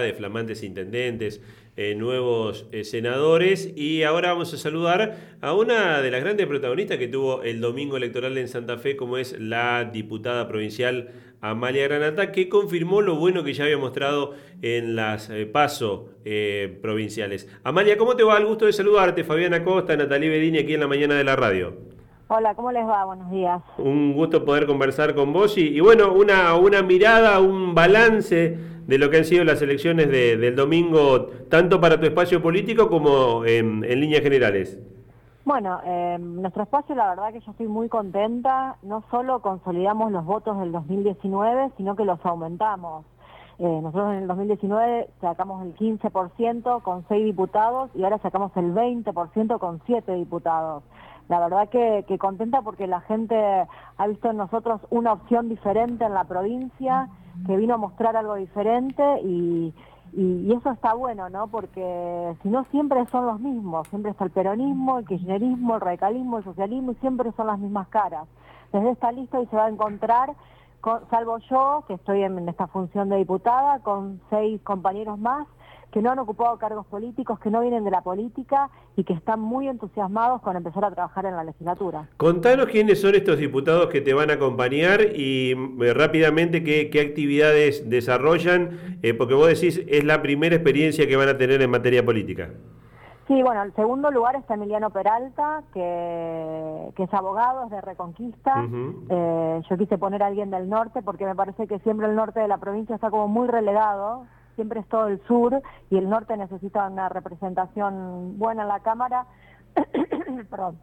de flamantes intendentes, eh, nuevos eh, senadores y ahora vamos a saludar a una de las grandes protagonistas que tuvo el domingo electoral en Santa Fe, como es la diputada provincial Amalia Granata, que confirmó lo bueno que ya había mostrado en las eh, PASO provinciales. Amalia, ¿cómo te va? Al gusto de saludarte. Fabiana Costa, Natalie Bedini, aquí en la mañana de la radio. Hola, ¿cómo les va? Buenos días. Un gusto poder conversar con vos y, y bueno, una, una mirada, un balance de lo que han sido las elecciones del domingo, tanto para tu espacio político como en, líneas generales. Bueno, eh, nuestro espacio la verdad que yo estoy muy contenta, no solo consolidamos los votos del 2019, sino que los aumentamos. Eh, nosotros en el 2019 sacamos el 15% con 6 diputados y ahora sacamos el 20% con 7 diputados. La verdad que contenta porque la gente ha visto en nosotros una opción diferente en la provincia que vino a mostrar algo diferente y, y, eso está bueno, ¿no? Porque si no siempre son los mismos, siempre está el peronismo, el kirchnerismo, el radicalismo, el socialismo y siempre son las mismas caras. Desde esta lista y se va a encontrar, salvo yo, que estoy en esta función de diputada, con seis compañeros más, que no han ocupado cargos políticos, que no vienen de la política y que están muy entusiasmados con empezar a trabajar en la legislatura. Contanos quiénes son estos diputados que te van a acompañar y eh, rápidamente qué, actividades desarrollan, eh, porque vos decís es la primera experiencia que van a tener en materia política. Sí, bueno, el segundo lugar está Emiliano Peralta, que, es abogado, es de Reconquista. Eh, yo quise poner a alguien del norte porque me parece que siempre el norte de la provincia está como muy relegado siempre es todo el sur y el norte necesita una representación buena en la Cámara. Perdón.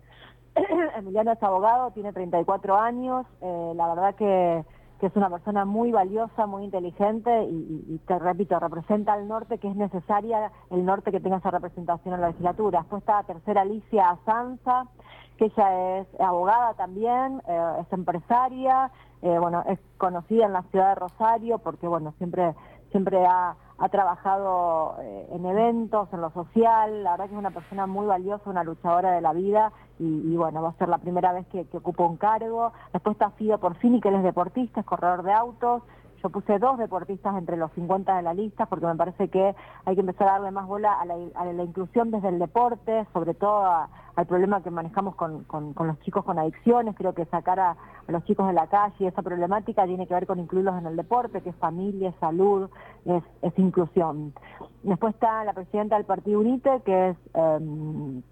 Emiliano es abogado, tiene 34 años, eh, la verdad que, es una persona muy valiosa, muy inteligente y, te repito, representa al norte que es necesaria el norte que tenga esa representación en la legislatura. Después está la tercera Alicia Sanza, que ella es abogada también, eh, es empresaria, eh, bueno, es conocida en la ciudad de Rosario porque bueno, siempre, siempre ha ha trabajado eh, en eventos, en lo social, la verdad que es una persona muy valiosa, una luchadora de la vida. Y, bueno, va a ser la primera vez que, que ocupa un cargo. Después está Fido Porcini, que él es deportista, es corredor de autos, yo puse dos deportistas entre los 50 de la lista porque me parece que hay que empezar a darle más bola a la, inclusión desde el deporte, sobre todo al problema que manejamos con, los chicos con adicciones. Creo que sacar a, los chicos de la calle, esa problemática tiene que ver con incluirlos en el deporte, que es familia, salud, es, inclusión. Después está la presidenta del Partido UNITE, que es... Em,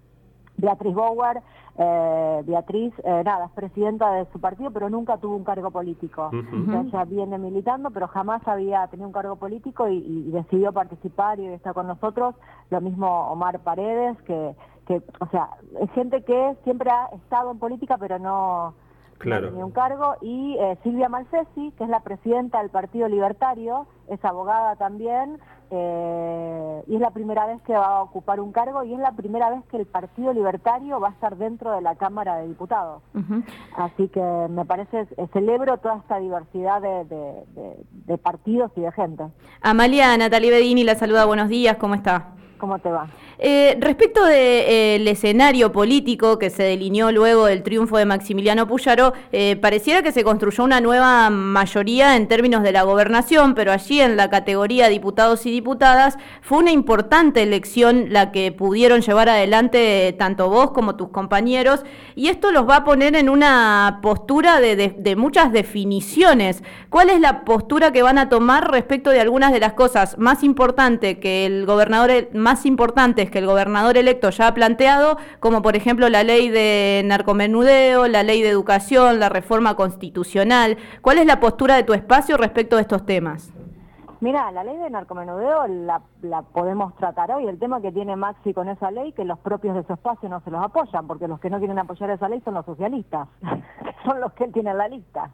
Beatriz Bauer, eh, Beatriz, eh, nada, es presidenta de su partido, pero nunca tuvo un cargo político. ella viene militando, pero jamás había tenido un cargo político y, decidió participar y está con nosotros. Lo mismo Omar Paredes, que, que, o sea, es gente que siempre ha estado en política, pero no, claro. no un cargo. Y eh, Silvia Malcesi, que es la presidenta del Partido Libertario, es abogada también, eh, y es la primera vez que va a ocupar un cargo y es la primera vez que el Partido Libertario va a estar dentro de la Cámara de Diputados. Así que me parece, eh, celebro toda esta diversidad de, de partidos y de gente. Amalia Natalie Bedini la saluda, buenos días, ¿cómo está? ¿Cómo te va? Eh, respecto del de, eh, escenario político que se delineó luego del triunfo de Maximiliano Puyaro, eh, pareciera que se construyó una nueva mayoría en términos de la gobernación, pero allí en la categoría diputados y diputadas fue una importante elección la que pudieron llevar adelante tanto vos como tus compañeros, y esto los va a poner en una postura de, de muchas definiciones. ¿Cuál es la postura que van a tomar respecto de algunas de las cosas más importantes que el gobernador más que el gobernador electo ya ha planteado, como por ejemplo la ley de narcomenudeo, la ley de educación, la reforma constitucional. ¿Cuál es la postura de tu espacio respecto de estos temas? Mira, la ley de narcomenudeo la, la, podemos tratar hoy. El tema que tiene Maxi con esa ley, que los propios de su espacio no se los apoyan, porque los que no quieren apoyar esa ley son los socialistas, son los que él tiene en la lista.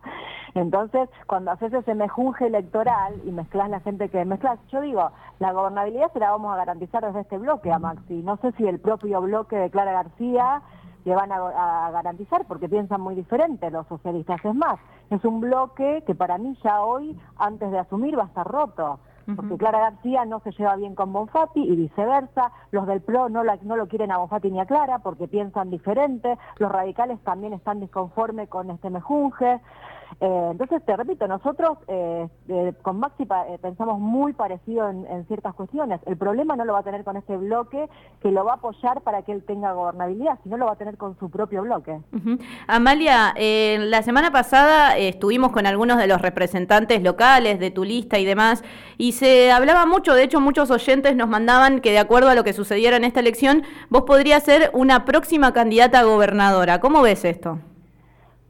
Entonces, cuando haces ese mejunje electoral y mezclas la gente que mezclas, yo digo, la gobernabilidad se la vamos a garantizar desde este bloque a Maxi. No sé si el propio bloque de Clara García le van a, garantizar porque piensan muy diferente los socialistas. Es más, es un bloque que para mí ya hoy, antes de asumir, va a estar roto. Porque Clara García no se lleva bien con Bonfatti y viceversa. Los del PRO no, no lo quieren a Bonfatti ni a Clara porque piensan diferente. Los radicales también están disconformes con este mejunje. Eh, entonces, te repito, nosotros eh, con Maxi pensamos muy parecido en, ciertas cuestiones. El problema no lo va a tener con este bloque que lo va a apoyar para que él tenga gobernabilidad, sino lo va a tener con su propio bloque. Amalia, la semana pasada estuvimos con algunos de los representantes locales de tu lista y demás, y se hablaba mucho, de hecho muchos oyentes nos mandaban que de acuerdo a lo que sucediera en esta elección, vos podrías ser una próxima candidata a gobernadora. ¿Cómo ves esto?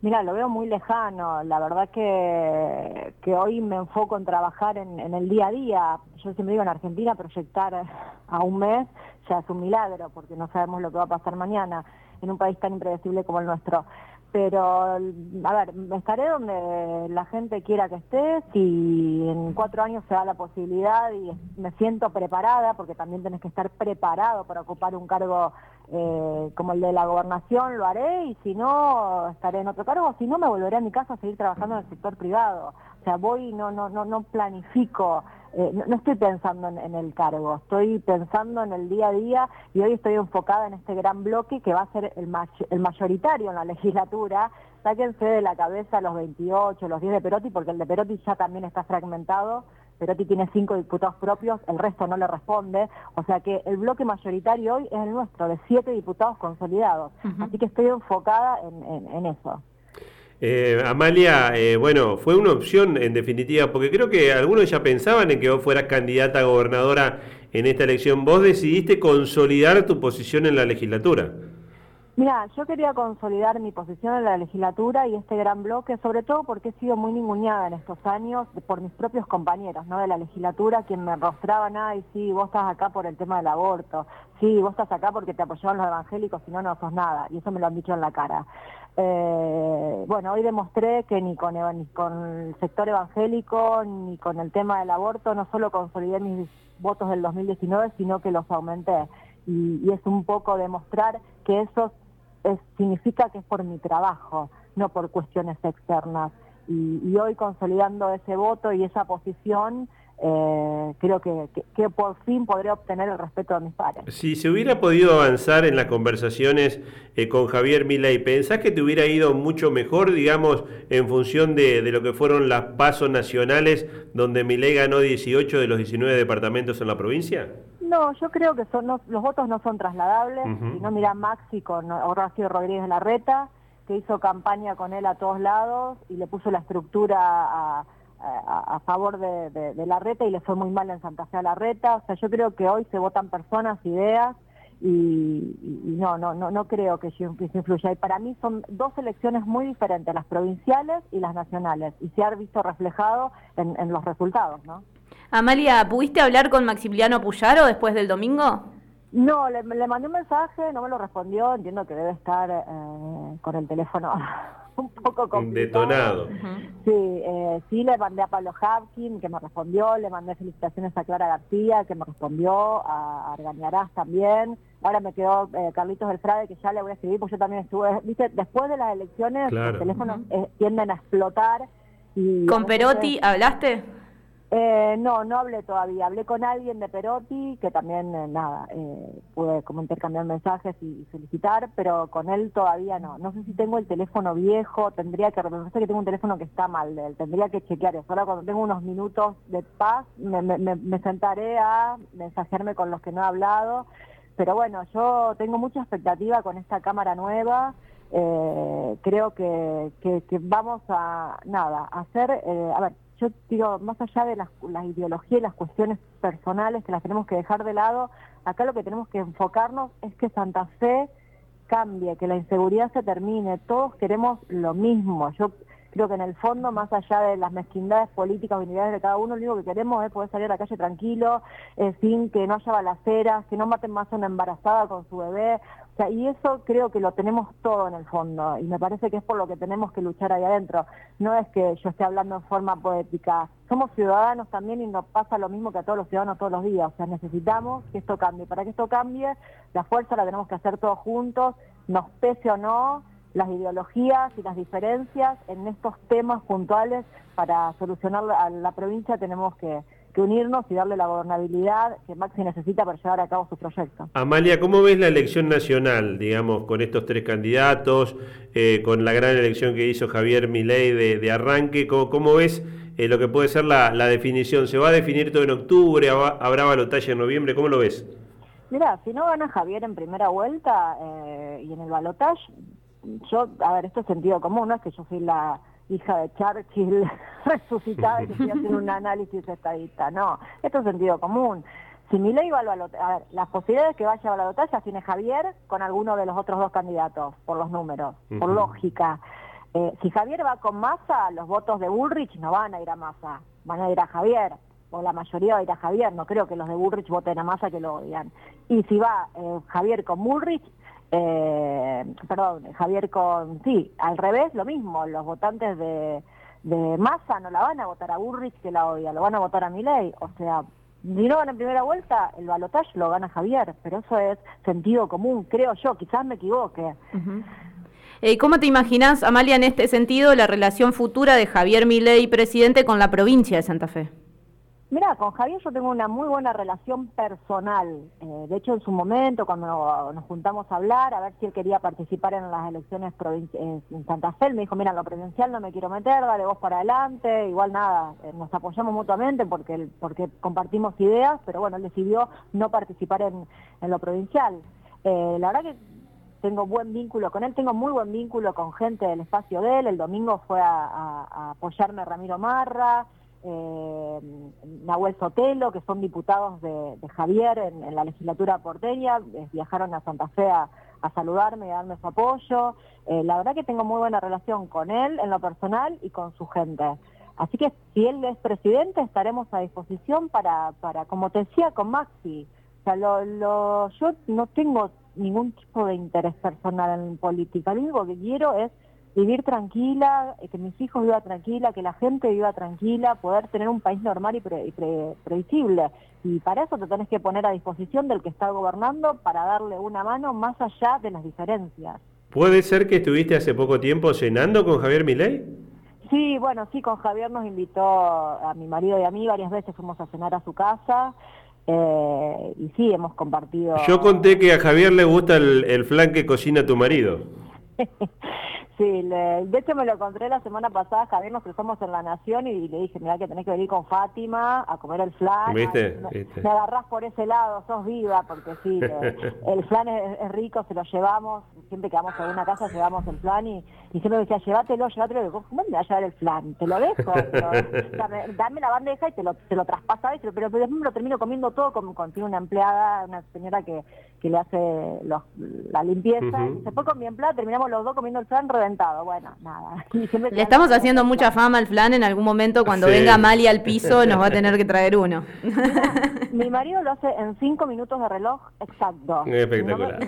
Mira, lo veo muy lejano. La verdad que, que hoy me enfoco en trabajar en, el día a día. Yo siempre digo en Argentina, proyectar a un mes ya es un milagro, porque no sabemos lo que va a pasar mañana en un país tan impredecible como el nuestro. Pero, a ver, estaré donde la gente quiera que esté, si en cuatro años se da la posibilidad y me siento preparada, porque también tenés que estar preparado para ocupar un cargo eh, como el de la gobernación, lo haré, y si no, estaré en otro cargo, si no, me volveré a mi casa a seguir trabajando en el sector privado. O sea, voy, no, no, no, no planifico eh, no, estoy pensando en, el cargo, estoy pensando en el día a día y hoy estoy enfocada en este gran bloque que va a ser el, el mayoritario en la legislatura. Sáquense de la cabeza los 28, los 10 de Perotti, porque el de Perotti ya también está fragmentado. Perotti tiene cinco diputados propios, el resto no le responde. O sea que el bloque mayoritario hoy es el nuestro, de siete diputados consolidados. Así que estoy enfocada en eso. Eh, Amalia, eh, bueno, fue una opción en definitiva, porque creo que algunos ya pensaban en que vos fueras candidata a gobernadora en esta elección. Vos decidiste consolidar tu posición en la legislatura. Mira, yo quería consolidar mi posición en la legislatura y este gran bloque, sobre todo porque he sido muy ninguneada en estos años por mis propios compañeros de la legislatura, quien me rostraban, ay, sí, vos estás acá por el tema del aborto, sí, vos estás acá porque te apoyaban los evangélicos, si no, no sos nada, y eso me lo han dicho en la cara. Eh, bueno, hoy demostré que ni con, el sector evangélico ni con el tema del aborto no solo consolidé mis votos del 2019, sino que los aumenté. Y, es un poco demostrar que eso significa que es por mi trabajo, no por cuestiones externas. y hoy consolidando ese voto y esa posición, eh, creo que, por fin podré obtener el respeto de mis padres. Si se hubiera podido avanzar en las conversaciones eh, con Javier Milei, ¿pensás que te hubiera ido mucho mejor, digamos, en función de, lo que fueron las pasos nacionales, donde Milei ganó 18 de los 19 departamentos en la provincia? No, yo creo que son, los votos no son trasladables. Si no, mira Maxi con Horacio Rodríguez Larreta, que hizo campaña con él a todos lados y le puso la estructura a a, favor de, la reta y le fue muy mal en Santa Fe a la reta. O sea, yo creo que hoy se votan personas, ideas y, no, no, no, no creo que eso influya. Y para mí son dos elecciones muy diferentes, las provinciales y las nacionales, y se ha visto reflejado en, los resultados, ¿no? Amalia, ¿pudiste hablar con Maximiliano Puyaro después del domingo? No, le, mandé un mensaje, no me lo respondió, entiendo que debe estar eh, con el teléfono un poco complicado. Detonado. Sí, eh, sí, le mandé a Pablo Hapkin, que me respondió, le mandé felicitaciones a Clara García, que me respondió, a Argañarás también. Ahora me quedó eh, Carlitos Belfrade, que ya le voy a escribir, porque yo también estuve, viste, después de las elecciones los teléfonos eh, tienden a explotar. Y ¿Con Perotti hablaste? Eh, no, no hablé todavía. Hablé con alguien de Perotti, que también, eh, nada, eh, pude como intercambiar mensajes y, solicitar, pero con él todavía no. No sé si tengo el teléfono viejo, tendría que, no que tengo un teléfono que está mal de él, tendría que chequear eso. Ahora cuando tengo unos minutos de paz, me, me sentaré a mensajearme con los que no he hablado. Pero bueno, yo tengo mucha expectativa con esta cámara nueva. creo que, que, que, vamos a, nada, a hacer, a ver, yo digo, más allá de las, la ideología y las cuestiones personales que las tenemos que dejar de lado, acá lo que tenemos que enfocarnos es que Santa Fe cambie, que la inseguridad se termine, todos queremos lo mismo. Yo creo que en el fondo, más allá de las mezquindades políticas o unidades de cada uno, lo único que queremos es poder salir a la calle tranquilo, eh, sin que no haya balaceras, que no maten más a una embarazada con su bebé y eso creo que lo tenemos todo en el fondo y me parece que es por lo que tenemos que luchar ahí adentro. No es que yo esté hablando en forma poética. Somos ciudadanos también y nos pasa lo mismo que a todos los ciudadanos todos los días. O sea, necesitamos que esto cambie. Para que esto cambie, la fuerza la tenemos que hacer todos juntos, nos pese o no, las ideologías y las diferencias en estos temas puntuales para solucionar a la provincia tenemos que que unirnos y darle la gobernabilidad que Maxi necesita para llevar a cabo sus proyectos. Amalia, ¿cómo ves la elección nacional, digamos, con estos tres candidatos, eh, con la gran elección que hizo Javier Milei de, de arranque? ¿Cómo, cómo ves eh, lo que puede ser la, la, definición? ¿Se va a definir todo en octubre? ¿Habrá balotaje en noviembre? ¿Cómo lo ves? Mira, si no gana Javier en primera vuelta eh, y en el balotaje, yo, a ver, esto es sentido común, no es que yo soy la hija de Churchill resucitada y que estoy haciendo un análisis estadista, no, esto es sentido común. Si mi ley va al balotaje, a ver, las posibilidades de que vaya al balotaje las tiene Javier con alguno de los otros dos candidatos, por los números, por lógica. Eh, si Javier va con Massa, los votos de Bullrich no van a ir a Massa, van a ir a Javier, o la mayoría va a ir a Javier, no creo que los de Bullrich voten a Massa que lo odian. Y si va eh, Javier con Bullrich, eh, perdón, Javier con, sí, al revés, lo mismo, los votantes de, de Massa no la van a votar a Burrich que la odia, lo van a votar a Milei, o sea, si no van en primera vuelta, el balotaje lo gana Javier, pero eso es sentido común, creo yo, quizás me equivoque. Eh, ¿Cómo te imaginas, Amalia, en este sentido, la relación futura de Javier Milei, presidente, con la provincia de Santa Fe? Mira, con Javier yo tengo una muy buena relación personal. Eh, de hecho, en su momento, cuando nos juntamos a hablar, a ver si él quería participar en las elecciones en Santa Fe, me dijo, mira, lo presidencial no me quiero meter, dale vos para adelante. Igual nada, eh, nos apoyamos mutuamente porque, porque compartimos ideas, pero bueno, él decidió no participar en, lo provincial. Eh, la verdad que tengo buen vínculo con él, tengo muy buen vínculo con gente del espacio de él. El domingo fue a apoyarme Ramiro Marra eh, Nahuel Sotelo, que son diputados de, Javier en, la legislatura porteña, eh, viajaron a Santa Fe a, saludarme y a darme su apoyo. Eh, la verdad que tengo muy buena relación con él en lo personal y con su gente. Así que si él es presidente estaremos a disposición para, para como te decía, con Maxi. O sea, lo, yo no tengo ningún tipo de interés personal en política. Lo único que quiero es vivir tranquila, eh, que mis hijos vivan tranquila, que la gente viva tranquila, poder tener un país normal y, previsible. Y para eso te tenés que poner a disposición del que está gobernando para darle una mano más allá de las diferencias. ¿Puede ser que estuviste hace poco tiempo cenando con Javier Milei? Sí, bueno, sí, con Javier nos invitó a mi marido y a mí, varias veces fuimos a cenar a su casa. Eh, y sí, hemos compartido... Yo conté que a Javier le gusta el, el flan que cocina tu marido. Sí, de hecho me lo encontré la semana pasada, Javier, nos cruzamos en La Nación y le dije, mira que tenés que venir con Fátima a comer el flan. ¿Viste? Me, agarrás por ese lado, sos viva, porque sí, el flan es, rico, se lo llevamos, siempre que vamos a una casa llevamos el flan y, y siempre me decía, llévatelo, llévatelo, ¿cómo me va a llevar el flan? Te lo dejo, dame, la bandeja y te lo, te lo traspasa, pero, pero, después me lo termino comiendo todo con, con una empleada, una señora que, que le hace la limpieza, y se fue con mi empleada, terminamos los dos comiendo el flan bueno, nada. Le estamos haciendo mucha fama al flan, en algún momento cuando venga Mali al piso nos va a tener que traer uno. Mi marido lo hace en cinco minutos de reloj exacto. Espectacular.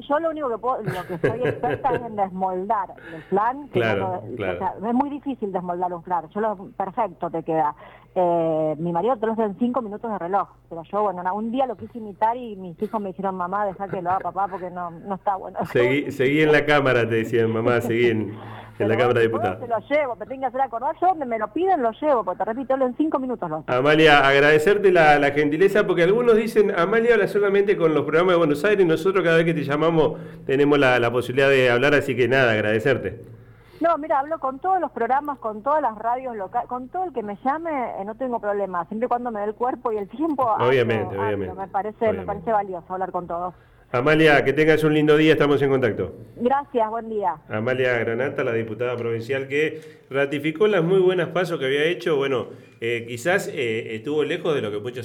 yo lo único que puedo, lo que estoy experta es en desmoldar el flan. Claro, es muy difícil desmoldar un flan, yo lo, perfecto te queda. Eh, mi marido te lo hace en cinco minutos de reloj, pero yo, bueno, un día lo quise imitar y mis hijos me dijeron, mamá, deja que lo haga papá porque no, no está bueno. Seguí, seguí en la cámara, te decían, mamá, seguí en, la Cámara de Diputados. Lo llevo, me tengo que hacer acordar, yo me, lo piden, lo llevo, porque te repito, en cinco minutos Amalia, agradecerte la, la, gentileza, porque algunos dicen, Amalia habla solamente con los programas de Buenos Aires, y nosotros cada vez que te llamamos tenemos la, la posibilidad de hablar, así que nada, agradecerte. No, mira, hablo con todos los programas, con todas las radios locales, con todo el que me llame, eh, no tengo problema, siempre cuando me dé el cuerpo y el tiempo. Obviamente, obviamente. Me parece, me parece valioso hablar con todos. Amalia, que tengas un lindo día, estamos en contacto. Gracias, buen día. Amalia Granata, la diputada provincial que ratificó las muy buenas pasos que había hecho. Bueno, eh, quizás eh, estuvo lejos de lo que muchos